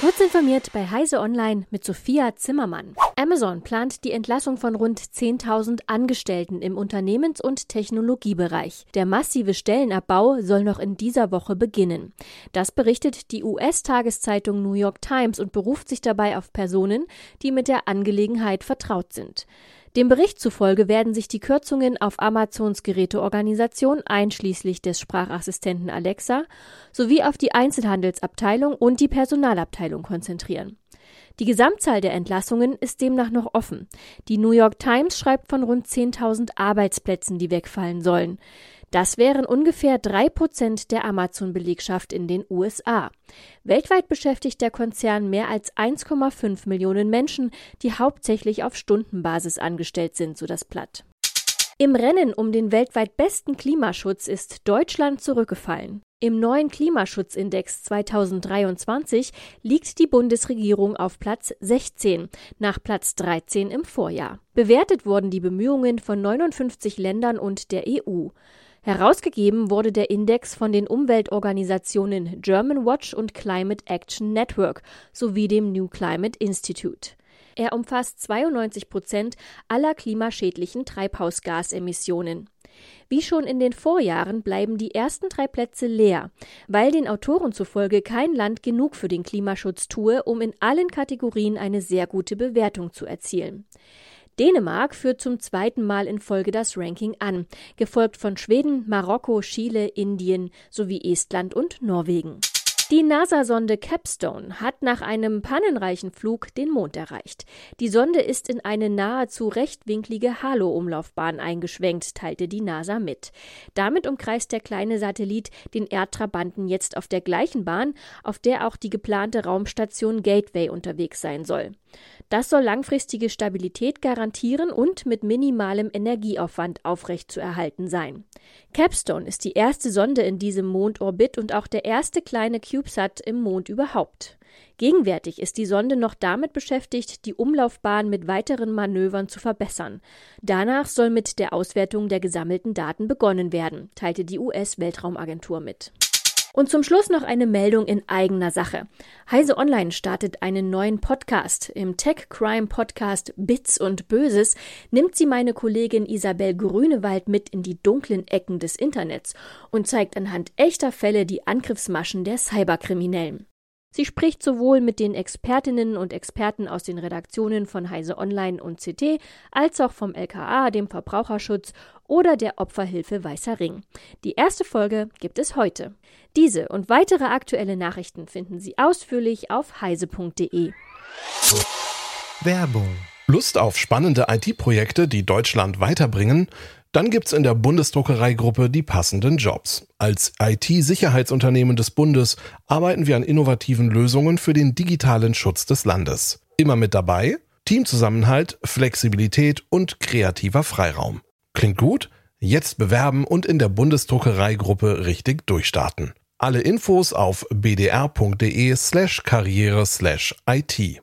Kurz informiert bei Heise Online mit Sophia Zimmermann. Amazon plant die Entlassung von rund 10.000 Angestellten im Unternehmens- und Technologiebereich. Der massive Stellenabbau soll noch in dieser Woche beginnen. Das berichtet die US-Tageszeitung New York Times und beruft sich dabei auf Personen, die mit der Angelegenheit vertraut sind. Dem Bericht zufolge werden sich die Kürzungen auf Amazons Geräteorganisation einschließlich des Sprachassistenten Alexa sowie auf die Einzelhandelsabteilung und die Personalabteilung konzentrieren. Die Gesamtzahl der Entlassungen ist demnach noch offen. Die New York Times schreibt von rund 10.000 Arbeitsplätzen, die wegfallen sollen. Das wären ungefähr drei Prozent der Amazon-Belegschaft in den USA. Weltweit beschäftigt der Konzern mehr als 1,5 Millionen Menschen, die hauptsächlich auf Stundenbasis angestellt sind, so das Blatt. Im Rennen um den weltweit besten Klimaschutz ist Deutschland zurückgefallen. Im neuen Klimaschutzindex 2023 liegt die Bundesregierung auf Platz 16, nach Platz 13 im Vorjahr. Bewertet wurden die Bemühungen von 59 Ländern und der EU. Herausgegeben wurde der Index von den Umweltorganisationen German Watch und Climate Action Network sowie dem New Climate Institute. Er umfasst 92 Prozent aller klimaschädlichen Treibhausgasemissionen. Wie schon in den Vorjahren bleiben die ersten drei Plätze leer, weil den Autoren zufolge kein Land genug für den Klimaschutz tue, um in allen Kategorien eine sehr gute Bewertung zu erzielen. Dänemark führt zum zweiten Mal in Folge das Ranking an, gefolgt von Schweden, Marokko, Chile, Indien sowie Estland und Norwegen. Die NASA-Sonde Capstone hat nach einem pannenreichen Flug den Mond erreicht. Die Sonde ist in eine nahezu rechtwinklige Halo-Umlaufbahn eingeschwenkt, teilte die NASA mit. Damit umkreist der kleine Satellit den Erdtrabanten jetzt auf der gleichen Bahn, auf der auch die geplante Raumstation Gateway unterwegs sein soll. Das soll langfristige Stabilität garantieren und mit minimalem Energieaufwand aufrechtzuerhalten sein. Capstone ist die erste Sonde in diesem Mondorbit und auch der erste kleine CubeSat im Mond überhaupt. Gegenwärtig ist die Sonde noch damit beschäftigt, die Umlaufbahn mit weiteren Manövern zu verbessern. Danach soll mit der Auswertung der gesammelten Daten begonnen werden, teilte die US-Weltraumagentur mit. Und zum Schluss noch eine Meldung in eigener Sache. Heise Online startet einen neuen Podcast. Im Tech Crime Podcast Bits und Böses nimmt sie meine Kollegin Isabel Grünewald mit in die dunklen Ecken des Internets und zeigt anhand echter Fälle die Angriffsmaschen der Cyberkriminellen. Sie spricht sowohl mit den Expertinnen und Experten aus den Redaktionen von Heise Online und CT als auch vom LKA, dem Verbraucherschutz oder der Opferhilfe Weißer Ring. Die erste Folge gibt es heute. Diese und weitere aktuelle Nachrichten finden Sie ausführlich auf heise.de. Werbung. Lust auf spannende IT-Projekte, die Deutschland weiterbringen? Dann gibt's in der Bundesdruckereigruppe die passenden Jobs. Als IT-Sicherheitsunternehmen des Bundes arbeiten wir an innovativen Lösungen für den digitalen Schutz des Landes. Immer mit dabei Teamzusammenhalt, Flexibilität und kreativer Freiraum. Klingt gut? Jetzt bewerben und in der Bundesdruckereigruppe richtig durchstarten. Alle Infos auf bdr.de slash karriere slash IT.